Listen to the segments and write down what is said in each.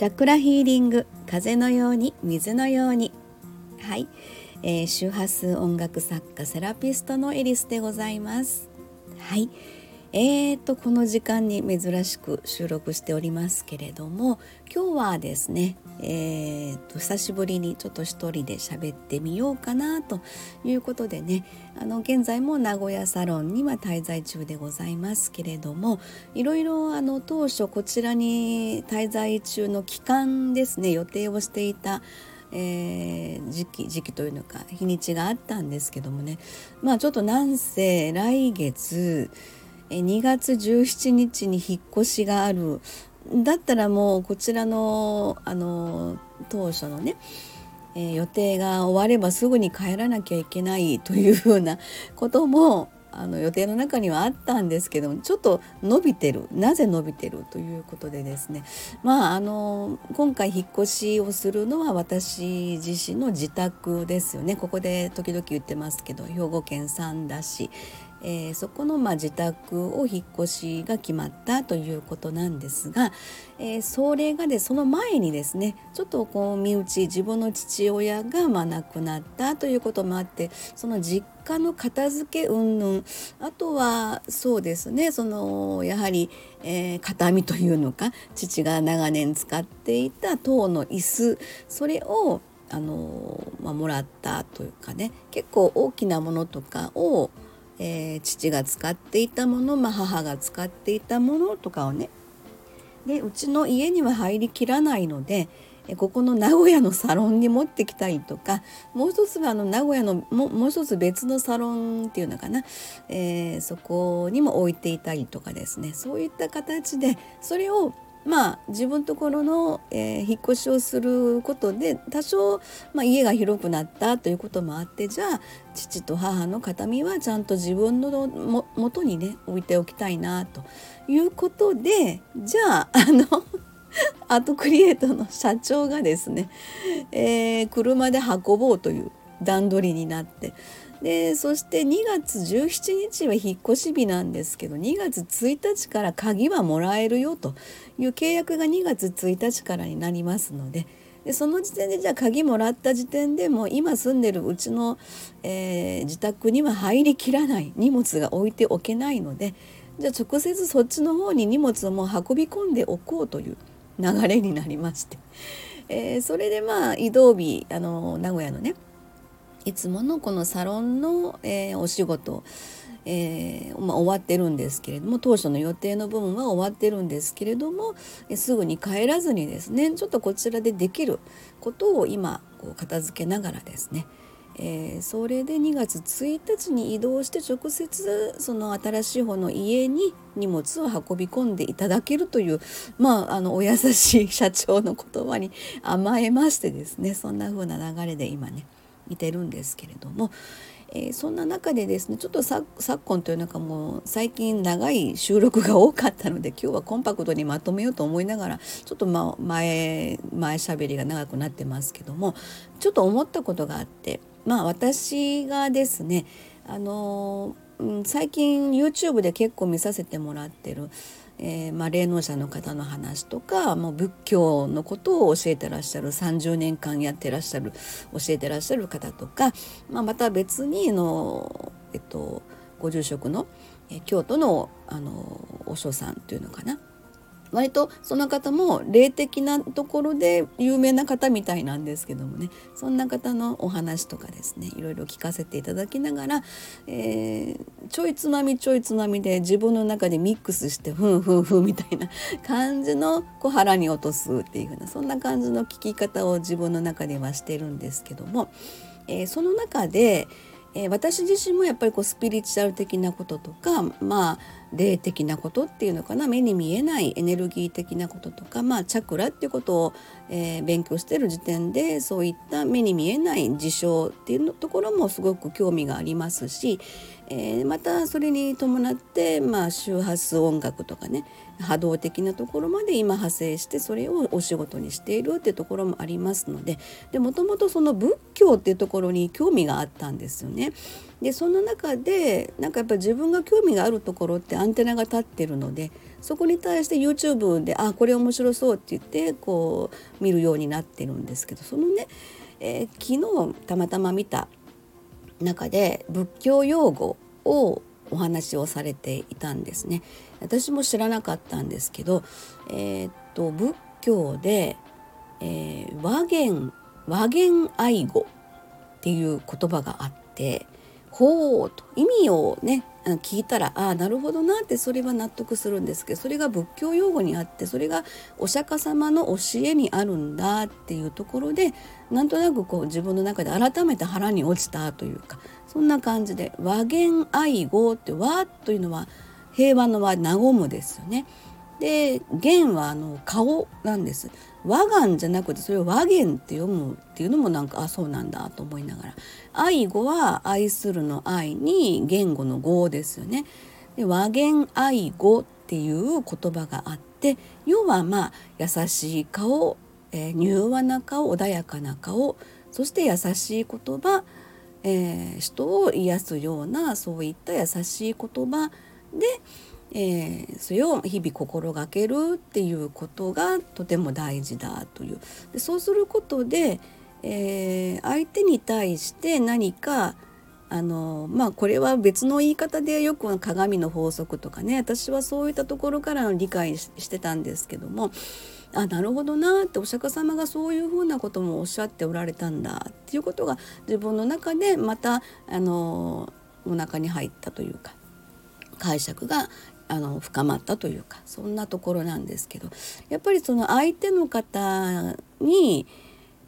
チャクラヒーリング風のように水のように。はい、えー、周波数音楽作家セラピストのエリスでございます。はい。えーとこの時間に珍しく収録しておりますけれども今日はですねえーと、久しぶりにちょっと一人で喋ってみようかなということでねあの現在も名古屋サロンには滞在中でございますけれどもいろいろあの当初こちらに滞在中の期間ですね予定をしていたえー、時期時期というのか日にちがあったんですけどもね。まあちょっとなんせ来月2月17日に引っ越しがある。だったらもうこちらのあの当初のね、え、予定が終わればすぐに帰らなきゃいけないというふうなこともあの予定の中にはあったんですけどちょっと伸びてる。なぜ伸びてるということでですね。まああの今回引っ越しをするのは私自身の自宅ですよね。ここで時々言ってますけど兵庫県三田市。えー、そこのまあ自宅を引っ越しが決まったということなんですが、えー、それがでその前にですねちょっとこう身内自分の父親がまあ亡くなったということもあってその実家の片付け云々あとはそうですねそのやはり、えー、形見というのか父が長年使っていた塔の椅子それをあの、まあ、もらったというかね結構大きなものとかをえー、父が使っていたもの、まあ、母が使っていたものとかをね。でうちの家には入りきらないのでここの名古屋のサロンに持ってきたりとかもう一つはあの名古屋のももう一つ別のサロンっていうのかな、えー、そこにも置いていたりとかですね。そういった形でそれをまあ自分ところの、えー、引っ越しをすることで多少、まあ、家が広くなったということもあってじゃあ父と母の形見はちゃんと自分のも元にね置いておきたいなということでじゃああの アートクリエイトの社長がですね、えー、車で運ぼうという段取りになってでそして2月17日は引っ越し日なんですけど2月1日から鍵はもらえるよという契約が2月1日からになりますのででその時点でじゃあ鍵もらった時点でも今住んでるうちの、えー、自宅には入りきらない荷物が置いておけないのでじゃあ直接そっちの方に荷物をもう運び込んでおこうという流れになりまして、えー、それでまあ移動日あの名古屋のねいつものこのサロンの、えー、お仕事、えー、まあ、終わってるんですけれども当初の予定の部分は終わってるんですけれども、えすぐに帰らずにですねちょっとこちらでできることを今こう片付けながらですねえー、それで2月1日に移動して直接その新しい方の家に荷物を運び込んでいただけるというまああのお優しい社長の言葉に甘えましてですねそんな風な流れで今ね。いてるんですけれども、えー、そんな中でですねちょっと昨今というのかもう最近長い収録が多かったので今日はコンパクトにまとめようと思いながらちょっと、前前しゃべりが長くなってますけどもちょっと思ったことがあってまあ私がですねあの最近 YouTube で結構見させてもらってるえー、まあ、霊能者の方の話とかもう仏教のことを教えてらっしゃる30年間やってらっしゃる教えてらっしゃる方とか、まあ、また別にの、えっと、ご住職の、え京都のあのお師匠さんというのかな。割とその方も霊的なところで有名な方みたいなんですけどもね。そんな方のお話とかですねいろいろ聞かせていただきながら、えー、ちょいつまみちょいつまみで自分の中でミックスしてふんふんふんみたいな感じのこう腹に落とすっていう風なそんな感じの聞き方を自分の中ではしてるんですけども、えー、その中で、えー、私自身もやっぱりこうスピリチュアル的なこととかまあ霊的なことっていうのかな目に見えないエネルギー的なこととか、まあ、チャクラっていうことを、えー、勉強してる時点でそういった目に見えない事象っていうところもすごく興味がありますし、えー、またそれに伴って、まあ、周波数音楽とかね波動的なところまで今派生してそれをお仕事にしているっていうところもありますのでもともとその仏教っていうところに興味があったんですよね。でその中でなんかやっぱ自分が興味があるところってアンテナが立ってるのでそこに対して YouTube で「あこれ面白そう」って言ってこう見るようになってるんですけどそのね、えー、昨日たまたま見た中で仏教用語をお話をされていたんですね。私も知らなかったんですけど、えー、っと仏教で、えー、和言和言愛語っていう言葉があってほうと意味をね聞いたらああなるほどなってそれは納得するんですけどそれが仏教用語にあってそれがお釈迦様の教えにあるんだっていうところでなんとなくこう自分の中で改めて腹に落ちたというかそんな感じで和言愛語って和というのは平和の和和むですよね。で元はあの顔なんです。和願じゃなくてそれを和言って読むっていうのもなんかあそうなんだと思いながら。愛語は愛するの愛に言語の語ですよね。で和言愛語っていう言葉があって要はまあ優しい顔、えー、柔和な顔穏やかな顔。そして優しい言葉、えー、人を癒すようなそういった優しい言葉でえー、それを日々心がけるっていうことがとても大事だという。でそうすることで、えー、相手に対して何かあのまあこれは別の言い方でよく鏡の法則とかね私はそういったところからの理解してたんですけどもあなるほどなってお釈迦様がそういうふうなこともおっしゃっておられたんだっていうことが自分の中でまたあのお腹に入ったというか解釈があの深まったというかそんなところなんですけどやっぱりその相手の方に、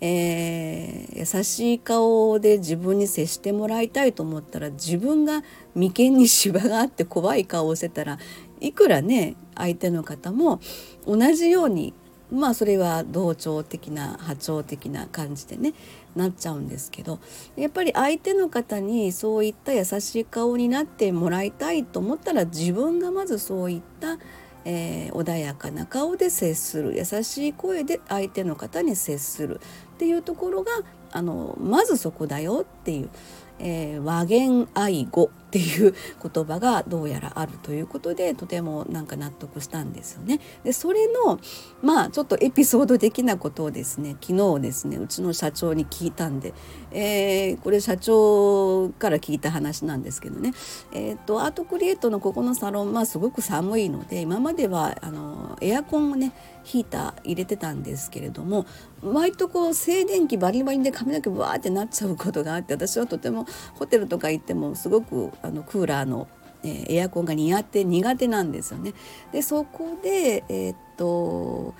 えー、優しい顔で自分に接してもらいたいと思ったら自分が眉間にしわがあって怖い顔をしてたらいくらね相手の方も同じようにまあそれは同調的な波長的な感じでねなっちゃうんですけどやっぱり相手の方にそういった優しい顔になってもらいたいと思ったら自分がまずそういった、えー、穏やかな顔で接する。優しい声で相手の方に接する。っていうところがあのまずそこだよっていう、えー、和言愛語。っていう言葉がどうやらあるということでとてもなんか納得したんですよね。でそれのまあちょっとエピソード的なことをですね昨日ですねうちの社長に聞いたんで、えー、これ社長から聞いた話なんですけどね、えーと、アートクリエイトのここのサロン、まあ、すごく寒いので今まではあのエアコンをねヒーター入れてたんですけれども割とこう静電気バリバリで髪の毛ブワーってなっちゃうことがあって私はとてもホテルとか行ってもすごくあのクーラーの、え、エアコンが苦手苦手なんですよね。でそこで、えー、っと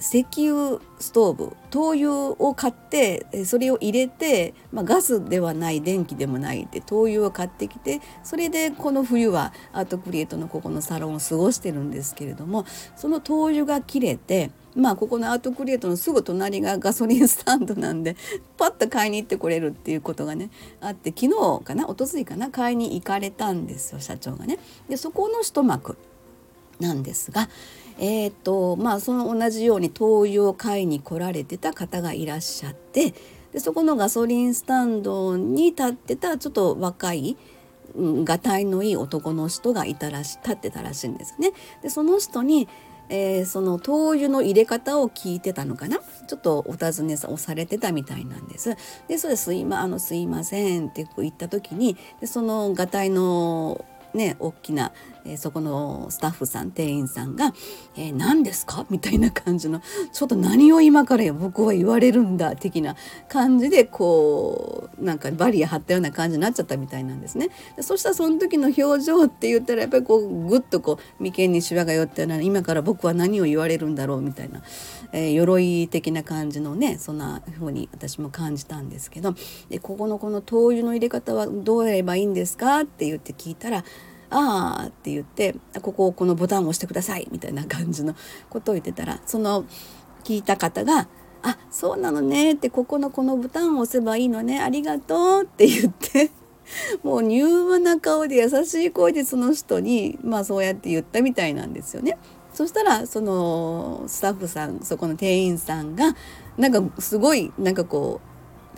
石油ストーブ灯油を買ってそれを入れて、まあ、ガスではない電気でもないで灯油を買ってきてそれでこの冬はアートクリエイトのここのサロンを過ごしてるんですけれどもその灯油が切れてまあここのアートクリエイトのすぐ隣がガソリンスタンドなんでパッと買いに行ってこれるっていうことがねあって昨日かなおとついかな買いに行かれたんですよ社長がね。でそこの一幕なんですがえーとまあ、その同じように灯油を買いに来られてた方がいらっしゃってでそこのガソリンスタンドに立ってたちょっと若いがたいのいい男の人がいたらし立ってたらしいんですね。でその人にえー、その灯油の入れ方を聞いてたのかな？ちょっとお尋ねをされてたみたいなんです。でそれすいまあのすいませんって言った時にでそのがたいのね大きな、えー、そこのスタッフさん店員さんが「えー、何ですか?」みたいな感じのちょっと何を今から僕は言われるんだ的な感じでこうなんかバリア張ったような感じになっちゃったみたいなんですね。でそしたらその時の表情って言ったらやっぱりこうグッとこう眉間にしわが寄ってな今から僕は何を言われるんだろうみたいな、えー、鎧的な感じのねそんな風に私も感じたんですけどでここのこの灯油の入れ方はどうやればいいんですか？って言って聞いたらあーって言ってここをこのボタンを押してくださいみたいな感じのことを言ってたらその聞いた方が「あそうなのね」ってここのこのボタンを押せばいいのねありがとうって言って もう柔和な顔で優しい声でその人にまあそうやって言ったみたいなんですよね。そしたらそのスタッフさんそこの店員さんがなんかすごいなんかこう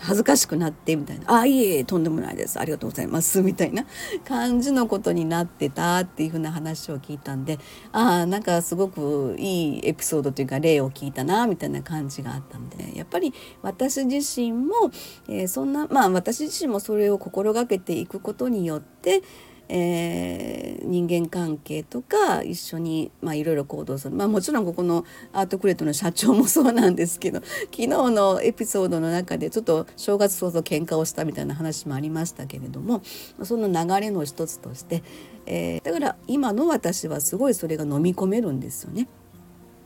恥ずかしくなってみたいな「あいえいえとんでもないです。ありがとうございます」みたいな感じのことになってたっていうふうな話を聞いたんでああんかすごくいいエピソードというか例を聞いたなみたいな感じがあったんでやっぱり私自身も、えー、そんなまあ私自身もそれを心がけていくことによってえー、人間関係とか一緒にまあいろいろ行動する。まあもちろんここのアートクレートの社長もそうなんですけど 昨日のエピソードの中でちょっと正月早々喧嘩をしたみたいな話もありましたけれどもその流れの一つとして、えー、だから今の私はすごいそれが飲み込めるんですよね。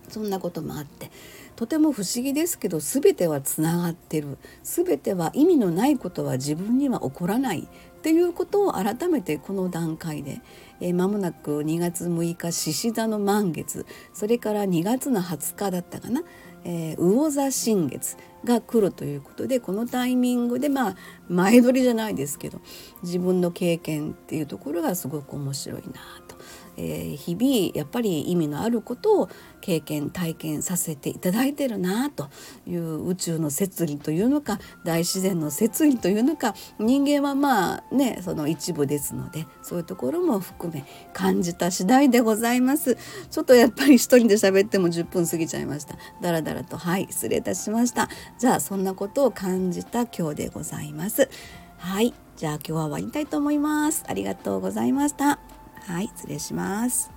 そんなこともあって。とても不思議ですけど全てはつながってる。全ては意味のないことは自分には起こらない。っていうことを改めてこの段階でえー、間もなく2月6日獅子座の満月それから2月の20日だったかな、えー、魚座新月が来るということでこのタイミングでまあ前撮りじゃないですけど自分の経験っていうところがすごく面白いなと。えー、日々やっぱり意味のあることを経験体験させていただいてるなという宇宙の摂理というのか大自然の摂理というのか人間はまあねその一部ですのでそういうところも含め感じた次第でございます。ちょっとやっぱり一人で喋っても10分過ぎちゃいました。だらだらとはい失礼いたしました。じゃあそんなことを感じた今日でございます。はいじゃあ今日は終わりたいと思います。ありがとうございました。はい失礼します。